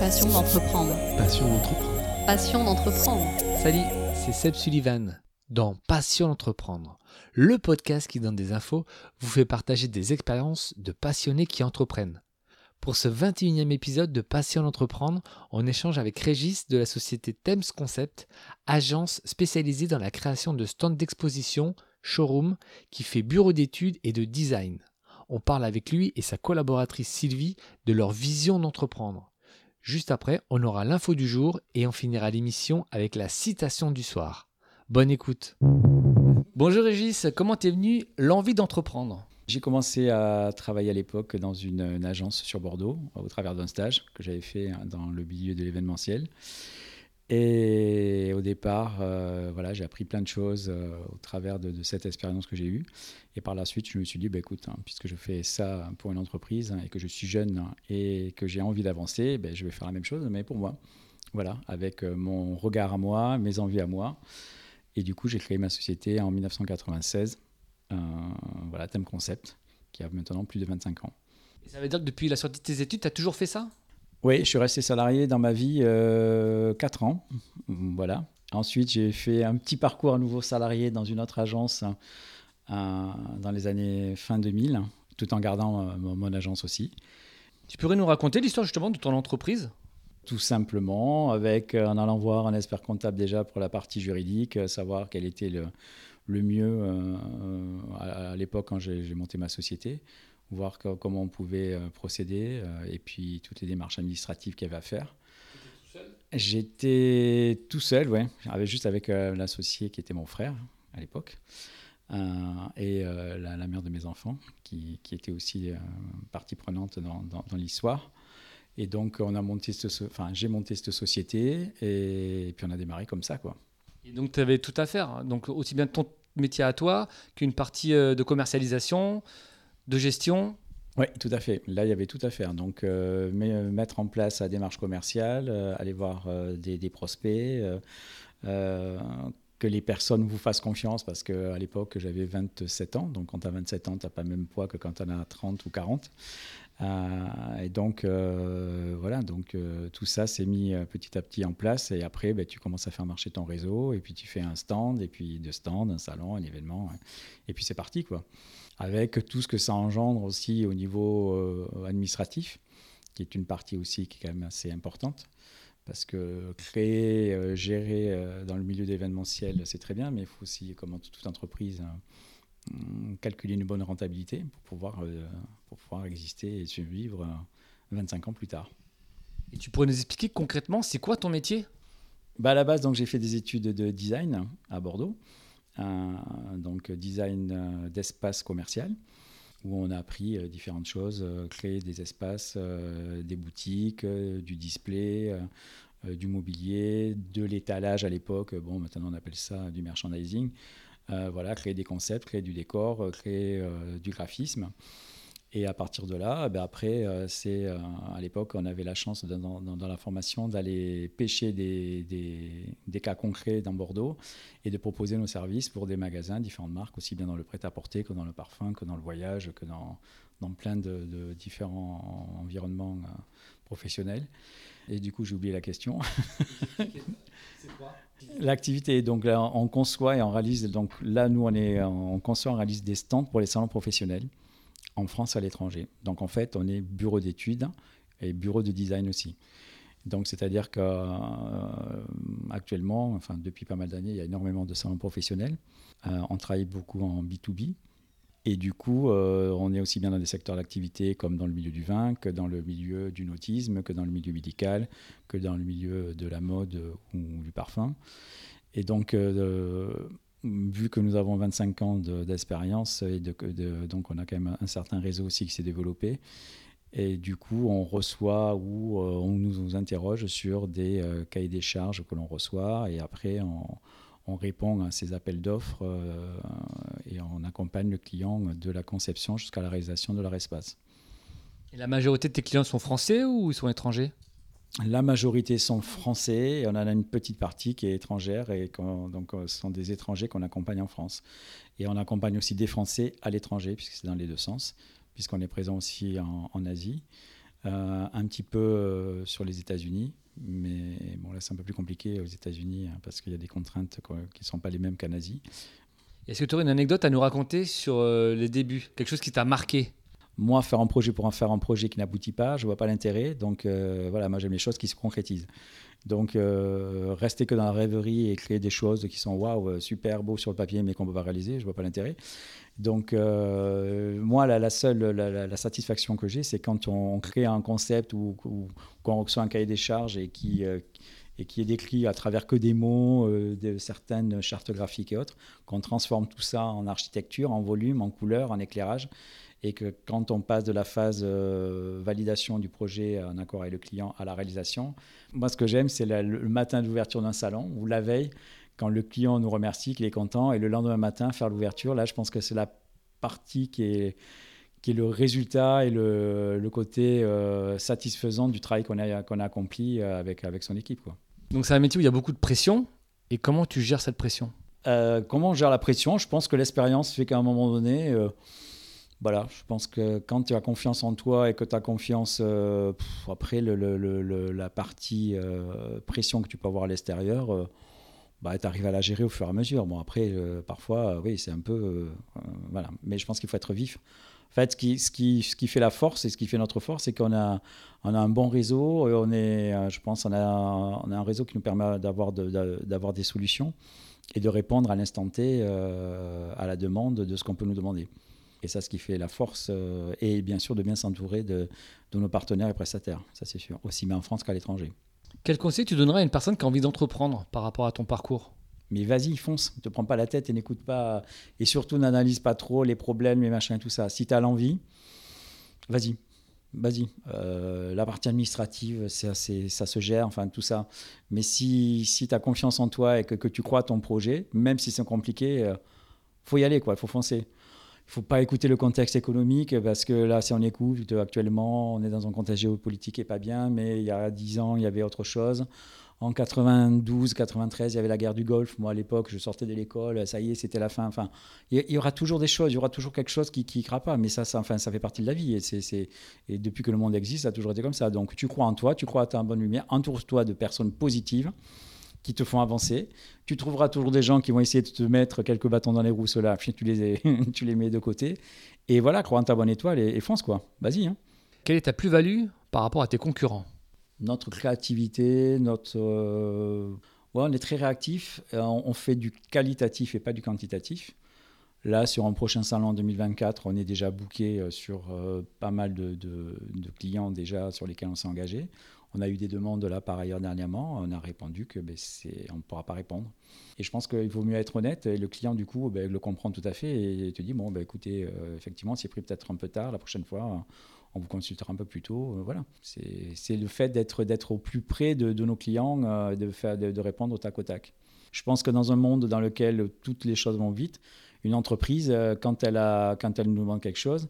Passion d'entreprendre. Passion d'entreprendre. Passion d'entreprendre. Salut, c'est Seb Sullivan dans Passion d'entreprendre, le podcast qui donne des infos, vous fait partager des expériences de passionnés qui entreprennent. Pour ce 21e épisode de Passion d'entreprendre, on échange avec Régis de la société Thames Concept, agence spécialisée dans la création de stands d'exposition, showroom, qui fait bureau d'études et de design. On parle avec lui et sa collaboratrice Sylvie de leur vision d'entreprendre. Juste après, on aura l'info du jour et on finira l'émission avec la citation du soir. Bonne écoute. Bonjour Régis, comment t'es venu l'envie d'entreprendre? J'ai commencé à travailler à l'époque dans une, une agence sur Bordeaux au travers d'un stage que j'avais fait dans le milieu de l'événementiel. Et au départ, euh, voilà, j'ai appris plein de choses euh, au travers de, cette expérience que j'ai eue. Et par la suite, je me suis dit, bah, écoute, hein, puisque je fais ça pour une entreprise et que je suis jeune et que j'ai envie d'avancer, ben, je vais faire la même chose, mais pour moi. Voilà, avec euh, mon regard à moi, mes envies à moi. Et du coup, j'ai créé ma société en 1996, euh, voilà, Thème Concept, qui a maintenant plus de 25 ans. Et Ça veut dire que depuis la sortie de tes études, tu as toujours fait ça? Oui, je suis resté salarié dans ma vie euh, 4 ans. Voilà. Ensuite, j'ai fait un petit parcours à nouveau salarié dans une autre agence euh, dans les années fin 2000, tout en gardant euh, mon, mon agence aussi. Tu pourrais nous raconter l'histoire justement de ton entreprise? Tout simplement, avec, euh, en allant voir un expert comptable déjà pour la partie juridique, savoir quel était le, le mieux à, à l'époque quand j'ai monté ma société, voir co- comment on pouvait euh, procéder, euh, et puis toutes les démarches administratives qu'il y avait à faire. J'étais tout seul, ouais, avec, juste avec euh, l'associé qui était mon frère à l'époque, et la, mère de mes enfants, qui, qui était aussi partie prenante dans, l'histoire. Et donc, on a monté so- enfin, j'ai monté cette société, et, puis on a démarré comme ça, quoi. Et donc tu avais tout à faire, donc aussi bien ton métier à toi qu'une partie de commercialisation, de gestion. Oui, tout à fait. Là, il y avait tout à faire. Donc, euh, euh, mettre en place la démarche commerciale, euh, aller voir des, prospects, que les personnes vous fassent confiance, parce qu'à l'époque, j'avais 27 ans. Donc, quand tu as 27 ans, tu n'as pas le même poids que quand tu en as 30 ou 40. Euh, et donc, voilà, donc tout ça s'est mis petit à petit en place. Et après, ben, tu commences à faire marcher ton réseau. Et puis, tu fais un stand, et puis deux stands, un salon, un événement. Et puis, c'est parti, quoi avec tout ce que ça engendre aussi au niveau euh, administratif, qui est une partie aussi qui est quand même assez importante. Parce que créer, euh, gérer euh, dans le milieu d'événementiel, c'est très bien, mais il faut aussi, comme toute toute entreprise, euh, hum, calculer une bonne rentabilité pour pouvoir, pour pouvoir exister et survivre euh, 25 ans plus tard. Et tu pourrais nous expliquer concrètement, c'est quoi ton métier? Bah à la base, donc j'ai fait des études de design à Bordeaux, donc design euh, d'espace commercial, où on a appris euh, différentes choses, euh, créer des espaces, des boutiques, du display, du mobilier, de l'étalage à l'époque. Bon, maintenant on appelle ça du merchandising. Voilà, créer des concepts, créer du décor, créer du graphisme. Et à partir de là, ben après, euh, c'est euh, à l'époque, on avait la chance dans, dans- dans la formation d'aller pêcher des, des- des cas concrets dans Bordeaux et de proposer nos services pour des magasins, différentes marques, aussi bien dans le prêt-à-porter que dans le parfum, que dans le voyage, que dans, dans plein de, de différents environnements euh, professionnels. Et du coup, j'ai oublié la question. L'activité, donc là, on conçoit et on réalise, donc là, nous, on, est, on conçoit, on réalise des stands pour les salons professionnels en France à l'étranger. Donc en fait, on est bureau d'études et bureau de design aussi. Donc c'est-à-dire qu'actuellement, enfin depuis pas mal d'années, il y a énormément de salons professionnels. Euh, on travaille beaucoup en B2B. Et du coup, euh, on est aussi bien dans des secteurs d'activité comme dans le milieu du vin, que dans le milieu du nautisme, que dans le milieu médical, que dans le milieu de la mode ou du parfum. Et donc, euh, vu que nous avons 25 ans de- d'expérience, et de, donc on a quand même un certain réseau aussi qui s'est développé. Et du coup, on reçoit ou euh, on nous interroge sur des euh, cahiers des charges que l'on reçoit. Et après, on, on répond à ces appels d'offres euh, et on accompagne le client de la conception jusqu'à la réalisation de leur espace. Et la majorité de tes clients sont français ou ils sont étrangers? La majorité sont français et on en a une petite partie qui est étrangère et donc euh, ce sont des étrangers qu'on accompagne en France. Et on accompagne aussi des Français à l'étranger puisque c'est dans les deux sens, puisqu'on est présent aussi en, Asie. euh, un petit peu euh, sur les États-Unis. Mais bon, là, c'est un peu plus compliqué aux États-Unis hein, parce qu'il y a des contraintes qui ne sont pas les mêmes qu'en Asie. Est-ce que tu aurais une anecdote à nous raconter sur les débuts? Quelque chose qui t'a marqué? Moi, faire un projet pour en faire un projet qui n'aboutit pas, je ne vois pas l'intérêt. Donc voilà, moi j'aime les choses qui se concrétisent. Donc rester que dans la rêverie et créer des choses qui sont waouh, super beaux sur le papier mais qu'on ne peut pas réaliser, je ne vois pas l'intérêt. Donc, euh, moi, la, seule la, satisfaction que j'ai, c'est quand on, crée un concept ou, quand on reçoit un cahier des charges et qui, euh, et qui est décrit à travers que des mots, euh, de certaines chartes graphiques et autres, qu'on transforme tout ça en architecture, en volume, en couleur, en éclairage, et que quand on passe de la phase validation du projet en accord avec le client à la réalisation, moi, ce que j'aime, c'est le matin d'ouverture d'un salon ou la veille quand le client nous remercie, qu'il est content, et le lendemain matin, faire l'ouverture. Là, je pense que c'est la partie qui est, qui est le résultat et le, le côté euh, satisfaisant du travail qu'on a, qu'on a accompli euh, avec, avec son équipe. Quoi. Donc c'est un métier où il y a beaucoup de pression. Et comment tu gères cette pression? Euh, Comment on gère la pression? Je pense que l'expérience fait qu'à un moment donné, voilà, je pense que quand tu as confiance en toi et que tu as confiance, après le, le, la partie pression que tu peux avoir à l'extérieur, bah, tu arrives à la gérer au fur et à mesure. Bon, après, euh, parfois, euh, oui, c'est un peu. Euh, voilà. Mais je pense qu'il faut être vif. En fait, ce qui, fait la force et ce qui fait notre force, c'est qu'on a, un bon réseau. On est, je pense on a, un réseau qui nous permet d'avoir des solutions et de répondre à l'instant T à la demande de ce qu'on peut nous demander. Et ça, ce qui fait la force, et bien sûr de bien s'entourer de, de nos partenaires et prestataires, ça c'est sûr, aussi bien en France qu'à l'étranger. Quel conseil tu donnerais à une personne qui a envie d'entreprendre par rapport à ton parcours? Mais vas-y, fonce, ne te prends pas la tête et n'écoute pas. Et surtout, n'analyse pas trop les problèmes, les machins et tout ça. Si tu as l'envie, vas-y, vas-y. Euh, la partie administrative, ça se gère, enfin tout ça. Mais si, si tu as confiance en toi et que, que, tu crois à ton projet, même si c'est compliqué, il euh, faut y aller, quoi, il faut foncer. Faut pas écouter le contexte économique parce que là, si on écoute, actuellement, on est dans un contexte géopolitique qui n'est pas bien, mais il y a 10 ans, il y avait autre chose. En 92, 93, il y avait la guerre du Golfe. Moi, à l'époque, je sortais de l'école, ça y est, c'était la fin. Enfin, il y aura toujours des choses, il y aura toujours quelque chose qui ne pas. Mais ça, ça, enfin, ça fait partie de la vie. Et, c'est, et depuis que le monde existe, ça a toujours été comme ça. Donc, tu crois en toi, tu crois à ta bonne lumière, entoure-toi de personnes positives qui te font avancer. Tu trouveras toujours des gens qui vont essayer de te mettre quelques bâtons dans les roues, ceux-là, tu les, tu les mets de côté. Et voilà, crois en ta bonne étoile et, fonce, quoi. Vas-y. Hein. Quelle est ta plus-value par rapport à tes concurrents? Notre créativité, notre... Euh, on est très réactif, on fait du qualitatif et pas du quantitatif. Là, sur un prochain salon en 2024, on est déjà booké euh, sur euh, pas mal de, clients déjà sur lesquels on s'est engagé. On a eu des demandes là par ailleurs dernièrement. On a répondu que ben, on ne pourra pas répondre. Et je pense qu'il vaut mieux être honnête. Le client, du coup, ben, le comprend tout à fait et te dit bon, ben, écoutez, euh, effectivement, c'est pris peut-être un peu tard. La prochaine fois, on vous consultera un peu plus tôt. Voilà. C'est le fait d'être au plus près de, nos clients, de, faire, de répondre au tac au tac. Je pense que dans un monde dans lequel toutes les choses vont vite, une entreprise, quand elle, a, quand elle nous demande quelque chose,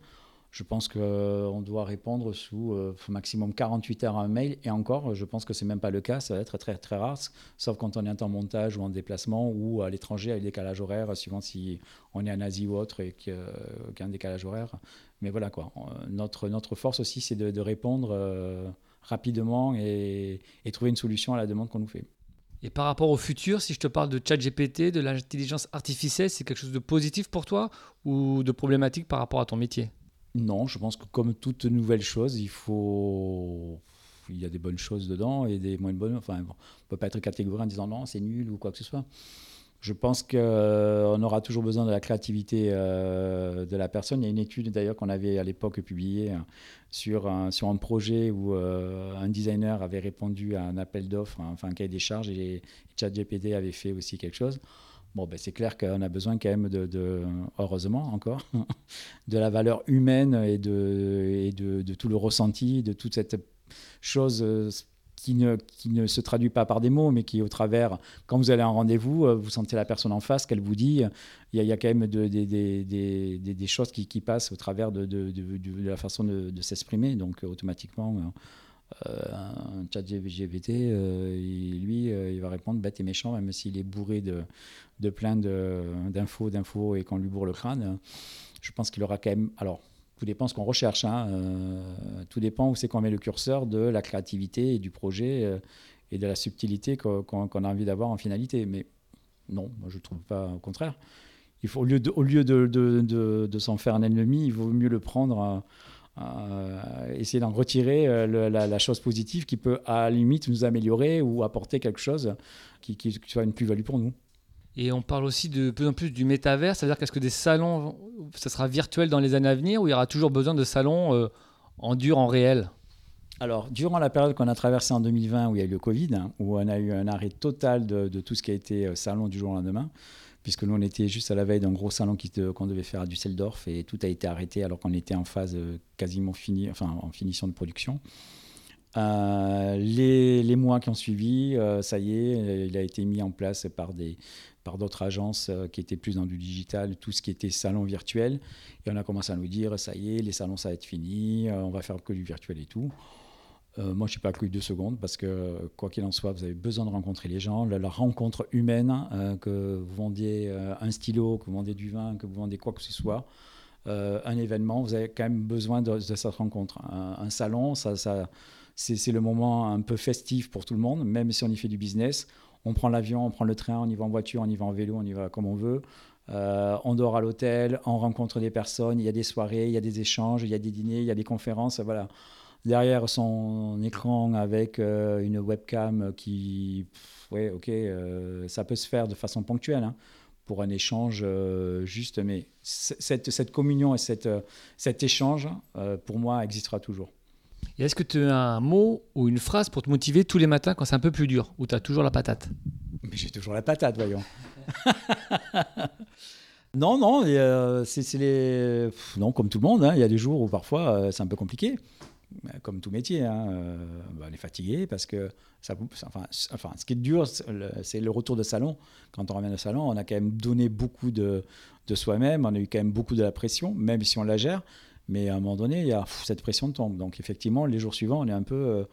je pense qu'on euh, doit répondre sous euh, maximum 48 heures à un mail. Et encore, je pense que ce n'est même pas le cas. Ça va être très, très rare, sauf quand on est en montage ou en déplacement ou à l'étranger avec décalage horaire, suivant si on est en Asie ou autre et qu'il y a un décalage horaire. Mais voilà quoi. Notre, notre force aussi, c'est de, répondre euh, rapidement et trouver une solution à la demande qu'on nous fait. Et par rapport au futur, si je te parle de ChatGPT, de l'intelligence artificielle, c'est quelque chose de positif pour toi ou de problématique par rapport à ton métier? Non, je pense que comme toute nouvelle chose, il faut. Il y a des bonnes choses dedans et des moins bonnes. Enfin, on ne peut pas être catégorique en disant non, c'est nul ou quoi que ce soit. Je pense qu'on euh, aura toujours besoin de la créativité euh, de la personne. Il y a une étude d'ailleurs qu'on avait à l'époque publiée hein, sur, un, sur un projet où euh, un designer avait répondu à un appel d'offres, enfin un cahier des charges, et ChatGPT avait fait aussi quelque chose. Bon, ben, c'est clair qu'on a besoin quand même de, heureusement encore, de la valeur humaine et, de, et de, tout le ressenti, de toute cette chose qui ne, qui ne se traduit pas par des mots, mais qui au travers, quand vous allez à un rendez-vous, euh, vous sentez la personne en face, qu'elle vous dit, il y, a, quand même des choses qui, qui, passent au travers de, la façon de, s'exprimer, donc automatiquement euh, un chat euh, lui, euh, il va répondre bête et méchant, même s'il est bourré de, de plein d'infos, d'infos et qu'on lui bourre le crâne. Je pense qu'il aura quand même. Alors, Tout dépend ce qu'on recherche. hein. Euh, tout dépend où c'est qu'on met le curseur de la créativité et du projet euh, et de la subtilité qu'on a envie d'avoir en finalité. Mais non, moi je ne trouve pas au contraire. Il faut, au lieu de, au de, de- de- s'en faire un ennemi, il vaut mieux le prendre, à essayer d'en retirer euh, la, chose positive qui peut à la limite nous améliorer ou apporter quelque chose qui soit une plus-value pour nous. Et on parle aussi de plus en plus du métavers, c'est-à-dire qu'est-ce que des salons, ça sera virtuel dans les années à venir ou il y aura toujours besoin de salons euh, en dur, en réel? Alors, durant la période qu'on a traversée en 2020, où il y a eu le Covid, hein, où on a eu un arrêt total de, tout ce qui a été euh, salon du jour au lendemain, puisque nous, on était juste à la veille d'un gros salon qu'on devait faire à Düsseldorf, et tout a été arrêté alors qu'on était en phase euh, quasiment finie, enfin en finition de production. Les, mois qui ont suivi, ça y est, il a été mis en place par des par d'autres agences euh, qui étaient plus dans du digital, tout ce qui était salon virtuel. Et on a commencé à nous dire, ça y est, les salons, ça va être fini, euh, on va faire que du virtuel et tout. Euh, moi, je ne suis pas cru deux secondes parce que, quoi qu'il en soit, vous avez besoin de rencontrer les gens. La, rencontre humaine, euh, que vous vendiez un stylo, que vous vendiez du vin, que vous vendiez quoi que ce soit, un événement, vous avez quand même besoin de, cette rencontre. Un, salon, ça, c'est le moment un peu festif pour tout le monde, même si on y fait du business. On prend l'avion, on prend le train, on y va en voiture, on y va en vélo, on y va comme on veut. Euh, on dort à l'hôtel, on rencontre des personnes, il y a des soirées, il y a des échanges, il y a des dîners, il y a des conférences. Voilà derrière son écran avec euh, une webcam qui, pff, ok, euh, ça peut se faire de façon ponctuelle hein, pour un échange juste, mais cette, cette communion et cette, cet échange, pour moi, existera toujours. Est-ce que tu as un mot ou une phrase pour te motiver tous les matins quand c'est un peu plus dur, ou tu as toujours la patate? Mais j'ai toujours la patate, voyons. non, non, euh, c'est les... non, comme tout le monde, hein, il y a des jours où parfois euh, c'est un peu compliqué. Euh, Comme tout métier, hein, on est fatigué parce que ça, enfin, ce qui est dur, c'est le, retour de salon. Quand on revient au salon, on a quand même donné beaucoup de, de soi-même, on a eu quand même beaucoup de la pression, même si on la gère. Mais à un moment donné, il y a, cette pression tombe. Donc effectivement, les jours suivants, on est un peu, euh,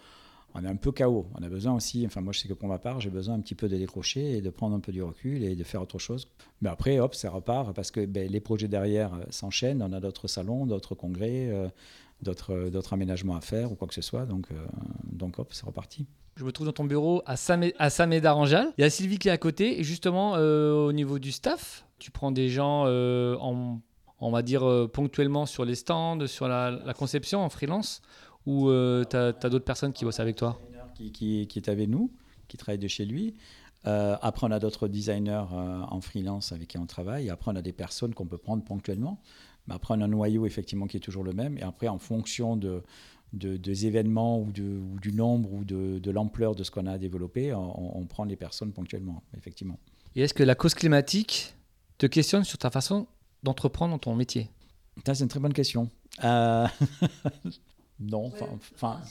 on est un peu KO. On a besoin aussi, enfin moi je sais que pour ma part, j'ai besoin un petit peu de décrocher et de prendre un peu du recul et de faire autre chose. Mais après, hop, ça repart parce que ben, les projets derrière euh, s'enchaînent. On a d'autres salons, d'autres congrès, euh, d'autres, d'autres aménagements à faire ou quoi que ce soit. Donc, donc hop, c'est reparti. Je me trouve dans ton bureau à Samé- à Samédard-en-Jalles. Il y a Sylvie qui est à côté. Et justement, au niveau du staff, tu prends des gens, en, on va dire, euh, ponctuellement sur les stands, sur la, la conception, en freelance, ou tu as, d'autres personnes qui bossent avec toi? Qui, qui, qui est avec nous, qui travaille de chez lui. Euh, après, on a d'autres designers euh, en freelance avec qui on travaille. Après, on a des personnes qu'on peut prendre ponctuellement. Mais après, on a un noyau effectivement qui est toujours le même. Et après, en fonction de, de- des événements ou, de- ou du nombre ou de, de l'ampleur de ce qu'on a développé, on, on prend les personnes ponctuellement, effectivement. Et est-ce que la cause climatique te questionne sur ta façon d'entreprendre dans ton métier Ça, c'est une très bonne question. Euh, non, enfin, enfin,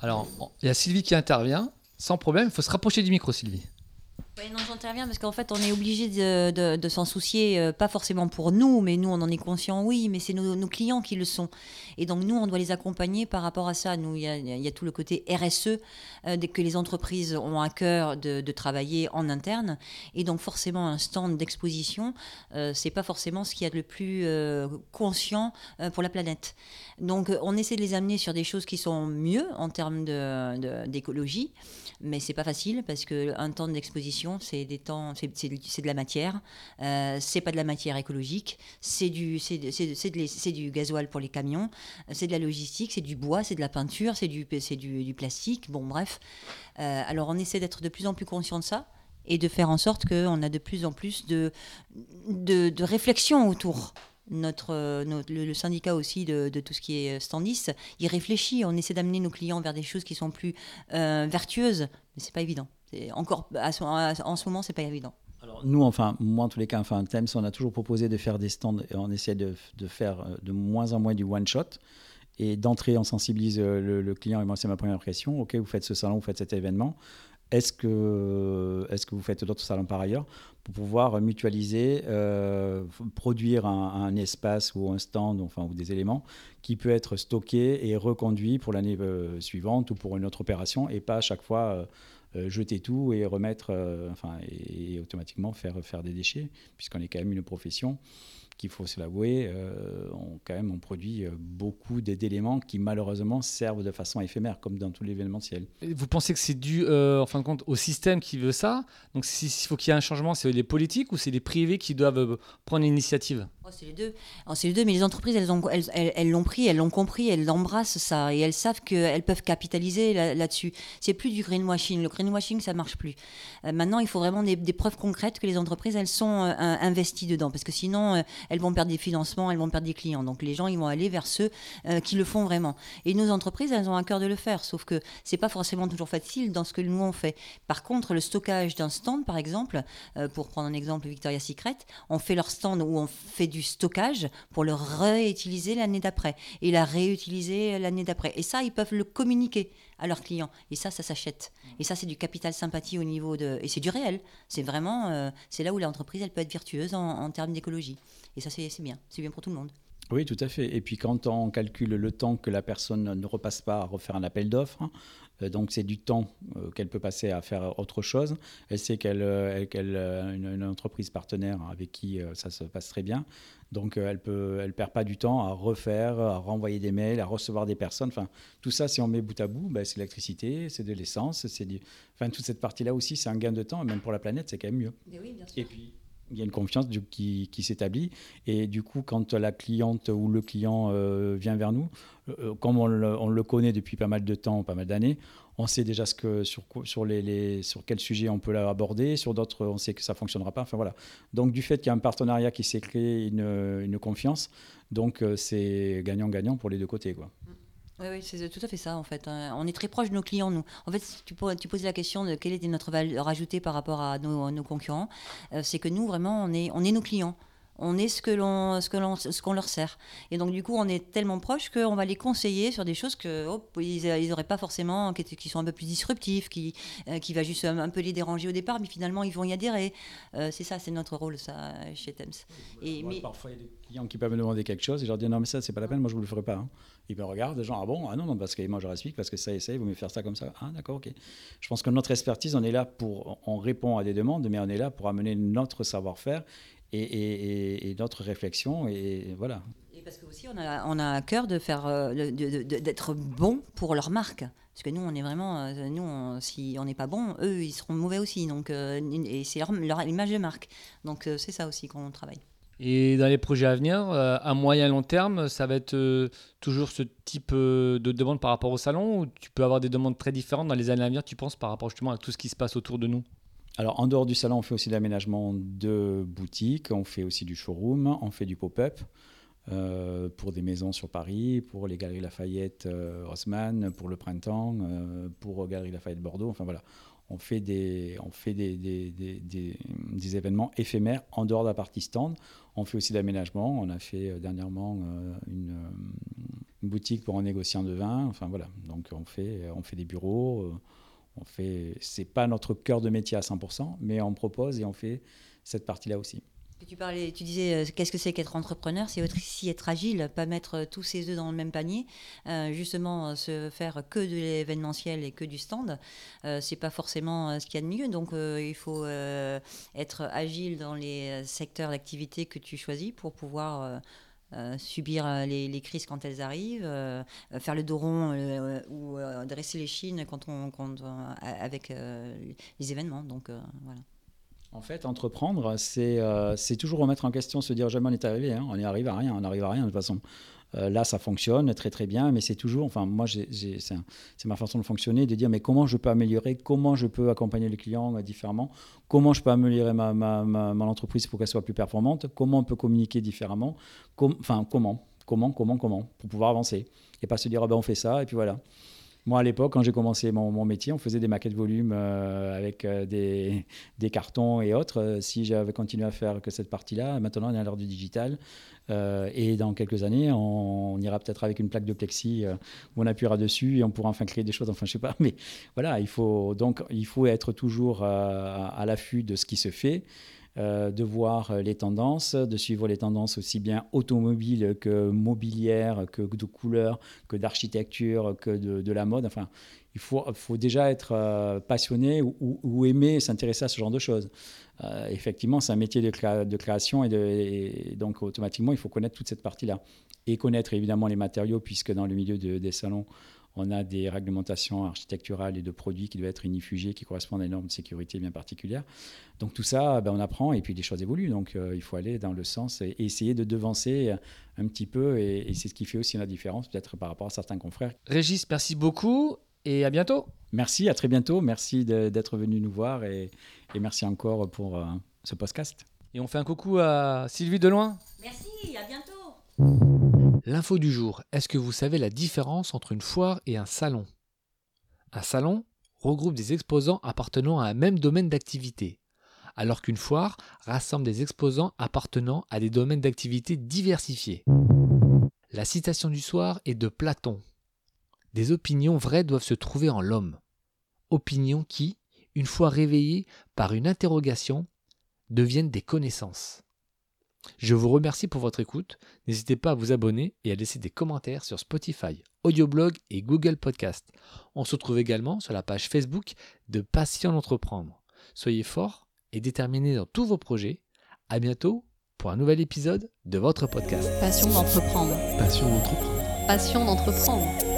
Alors, il y a Sylvie qui intervient. Sans problème, il faut se rapprocher du micro, Sylvie. Oui, non, j'interviens parce qu'en fait, on est obligé de, s'en soucier, euh, pas forcément pour nous, mais nous, on en est conscient, oui, mais c'est nos, clients qui le sont. Et donc, nous, on doit les accompagner par rapport à ça. Nous, il y a, tout le côté RSE euh, que les entreprises ont à cœur de, travailler en interne. Et donc, forcément, un stand d'exposition, euh, c'est pas forcément ce qu'il y a de le plus euh, conscient pour la planète. Donc, on essaie de les amener sur des choses qui sont mieux en termes d'écologie. Mais c'est pas facile parce que un temps d'exposition, c'est des temps, c'est, de la matière. Euh, c'est pas de la matière écologique. C'est du, c'est, du gasoil pour les camions. C'est de la logistique. C'est du bois. C'est de la peinture. C'est du, du, du plastique. Bon, bref. Euh, alors, on essaie d'être de plus en plus conscient de ça et de faire en sorte qu'on a de plus en plus de, de, réflexion autour. Notre, notre- le, syndicat aussi de, tout ce qui est standiste, il réfléchit. On essaie d'amener nos clients vers des choses qui sont plus euh, vertueuses, mais c'est pas évident. Encore ce- à- en ce moment, c'est pas évident. Alors, nous, enfin, moi en tous les cas, enfin, Thames, on a toujours proposé de faire des stands et on essaie de, faire euh, de moins en moins du one-shot. Et d'entrée, on sensibilise euh, le, client. Et moi, c'est ma première impression. OK, vous faites ce salon, vous faites cet événement. Est-ce que, est que vous faites d'autres salons par ailleurs pour pouvoir mutualiser, euh, produire un, espace ou un stand enfin, ou des éléments qui peut être stocké et reconduit pour l'année suivante ou pour une autre opération et pas à chaque fois jeter tout et remettre, euh, enfin, et, et automatiquement faire, faire des déchets, puisqu'on est quand même une profession qu'il faut se l'avouer, euh, on, quand même, on produit euh, beaucoup d'éléments qui malheureusement servent de façon éphémère, comme dans tout l'événementiel. Vous pensez que c'est dû, euh, en fin de compte, au système qui veut ça? Donc, s'il faut qu'il y ait un changement, c'est les politiques ou c'est les privés qui doivent prendre l'initiative? Oh, c'est les deux. Oh, c'est les deux, mais les entreprises, elles ont, elles, elles- elles l'ont pris, elles l'ont compris, elles l'embrassent ça, et elles savent qu'elles peuvent capitaliser là- là-dessus. c'est plus du greenwashing. Le greenwashing, ça marche plus. Euh, maintenant, il faut vraiment des, des preuves concrètes que les entreprises, elles sont euh, in- investies dedans, parce que sinon, euh, elles vont perdre des financements, elles vont perdre des clients. Donc, les gens, ils vont aller vers ceux euh, qui le font vraiment. Et nos entreprises, elles ont un cœur de le faire, sauf que c'est pas forcément toujours facile dans ce que nous on fait. Par contre, le stockage d'un stand, par exemple, euh, pour prendre un exemple, Victoria's Secret, on fait leur stand où on fait du stockage pour le réutiliser l'année d'après et la réutiliser l'année d'après. Et ça, ils peuvent le communiquer à leurs clients. Et ça, ça s'achète. Et ça, c'est du capital sympathie au niveau de... Et c'est du réel. C'est vraiment... euh, c'est là où l'entreprise, elle peut être virtueuse en, en termes d'écologie. Et ça, c'est bien. C'est bien pour tout le monde. Oui, tout à fait. Et puis quand on calcule le temps que la personne ne repasse pas à refaire un appel d'offres, euh, donc c'est du temps euh, qu'elle peut passer à faire autre chose. Elle sait qu'elle euh, a une, une entreprise partenaire avec qui euh, ça se passe très bien. Donc euh, elle peut, elle perd pas du temps à refaire, à renvoyer des mails, à recevoir des personnes. Enfin, tout ça, si on met bout à bout, ben, c'est de l'électricité, c'est de l'essence, c'est du... Enfin, toute cette partie-là aussi, c'est un gain de temps. Et même pour la planète, c'est quand même mieux. oui, bien Et puis, il y a une confiance qui, s'établit. Et du coup, quand la cliente ou le client euh, vient vers nous, euh, comme on le, on le connaît depuis pas mal de temps, pas mal d'années, on sait déjà ce que, sur, sur, les, sur quel sujet on peut l'aborder. Sur d'autres, on sait que ça ne fonctionnera pas. Enfin, voilà. Donc, du fait qu'il y a un partenariat qui s'est créé, une, une confiance, donc euh, c'est gagnant-gagnant pour les deux côtés. Quoi. Oui, oui, c'est tout à fait ça en fait. hein. On est très proche de nos clients, nous. En fait, si tu, tu posais la question de quelle était notre valeur ajoutée par rapport à nos, à nos concurrents. Euh, c'est que nous, vraiment, on est, on est nos clients. On est ce que l'on, ce que l'on, ce qu'on leur sert. Et donc, du coup, on est tellement proche qu'on va les conseiller sur des choses que hop, ils n'auraient pas forcément, qui, sont un peu plus disruptifs, qui, euh, qui va juste un, un peu les déranger au départ, mais finalement, ils vont y adhérer. Euh, c'est ça, c'est notre rôle, ça, chez Thames. Et, Moi, mais, Parfois, il y a des clients qui peuvent me demander quelque chose et je leur dis non, mais ça, c'est pas la peine, moi, je vous le ferai pas. hein. Ils me regardent, genre, ah bon, ah non, non, parce que moi, je explique, parce que ça ça, vous me faire ça comme ça. Ah, d'accord, ok. Je pense que notre expertise, on est là pour, on répond à des demandes, mais on est là pour amener notre savoir-faire et, et- notre réflexion, et voilà. Et parce que aussi on a, on a à cœur de faire euh, d'être bon pour leur marque. Parce que nous, on est vraiment, euh, nous, si on n'est pas bon, eux, ils seront mauvais aussi. Donc, euh, et c'est leur, leur image de marque. Donc, c'est ça aussi qu'on travaille. Et dans les projets à venir, euh, à moyen long terme, ça va être euh, toujours ce type euh, de demande par rapport au salon ou tu peux avoir des demandes très différentes dans les années à venir, tu penses, par rapport justement à tout ce qui se passe autour de nous? Alors, en dehors du salon, on fait aussi de l'aménagement de boutiques, on fait aussi du showroom, on fait du pop-up pour des maisons sur Paris, pour les Galeries Lafayette euh, Haussmann, pour le printemps, pour Galeries Lafayette Bordeaux. Enfin voilà, on fait des, on fait des, des, des- des- événements éphémères en dehors de la partie stand. On fait aussi de l'aménagement. On a fait euh, dernièrement euh, une, euh, une boutique pour un négociant de vin. Enfin voilà, donc on fait, on fait des bureaux. on fait, c'est pas notre cœur de métier à 100%, mais on propose et on fait cette partie-là aussi. Tu disais, euh, qu'est-ce que c'est qu'être entrepreneur? C'est aussi être agile, pas mettre euh, tous ses œufs dans le même panier. Euh, justement, se faire que de l'événementiel et que du stand, c'est pas forcément ce qu'il y a de mieux. Donc, il faut être agile dans les secteurs d'activité que tu choisis pour pouvoir subir les, crises quand elles arrivent, faire le dos rond ou dresser les chines quand on, quand avec les événements. Donc, voilà. En fait, entreprendre, c'est euh, c'est toujours remettre en question, se dire jamais on est arrivé, hein, on n'y arrive à rien, on n'arrive à rien de toute façon. Euh, là, ça fonctionne très très bien, mais c'est toujours, enfin moi, c'est ma façon de fonctionner, de dire mais comment je peux améliorer, comment je peux accompagner les clients euh, différemment, comment je peux améliorer ma, ma, ma- mon entreprise pour qu'elle soit plus performante, comment on peut communiquer différemment, enfin comment, comment, comment, comment, pour pouvoir avancer. Et pas se dire ah ben on fait ça et puis voilà. Moi, à l'époque, quand j'ai commencé mon, métier, on faisait des maquettes volume euh, avec euh, des, cartons et autres. Euh, si j'avais continué à faire que cette partie-là, maintenant on est à l'heure du digital. Et dans quelques années, on, ira peut-être avec une plaque de plexi où on appuiera dessus et on pourra enfin créer des choses. Enfin, je sais pas. Mais voilà, il faut, donc, il faut être toujours à l'affût de ce qui se fait. Euh, de voir les tendances, de suivre les tendances aussi bien automobiles que mobilières, que de couleurs, que d'architecture, que de, la mode. Enfin, il faut, déjà être euh, passionné ou, aimer s'intéresser à ce genre de choses. Euh, effectivement, c'est un métier de, création et, donc automatiquement, il faut connaître toute cette partie-là. Et connaître évidemment les matériaux, puisque dans le milieu des salons, on a des réglementations architecturales et de produits qui doivent être inifugés, qui correspondent à des normes de sécurité bien particulières. Donc tout ça, ben, on apprend et puis les choses évoluent. Donc euh, il faut aller dans le sens et essayer de devancer un petit peu. Et, c'est ce qui fait aussi la différence peut-être par rapport à certains confrères. Régis, merci beaucoup et à bientôt. Merci, à très bientôt. Merci d'être venu nous voir et, merci encore pour euh, ce podcast. Et on fait un coucou à Sylvie Deloin. Merci, à bientôt. L'info du jour, est-ce que vous savez la différence entre une foire et un salon? Un salon regroupe des exposants appartenant à un même domaine d'activité, alors qu'une foire rassemble des exposants appartenant à des domaines d'activité diversifiés. La citation du soir est de Platon. Des opinions vraies doivent se trouver en l'homme. Opinions qui, une fois réveillées par une interrogation, deviennent des connaissances. Je vous remercie pour votre écoute. N'hésitez pas à vous abonner et à laisser des commentaires sur Spotify, Audioblog et Google Podcast. On se retrouve également sur la page Facebook de Passion d'entreprendre. Soyez forts et déterminés dans tous vos projets. À bientôt pour un nouvel épisode de votre podcast. Passion d'entreprendre. Passion d'entreprendre. Passion d'entreprendre.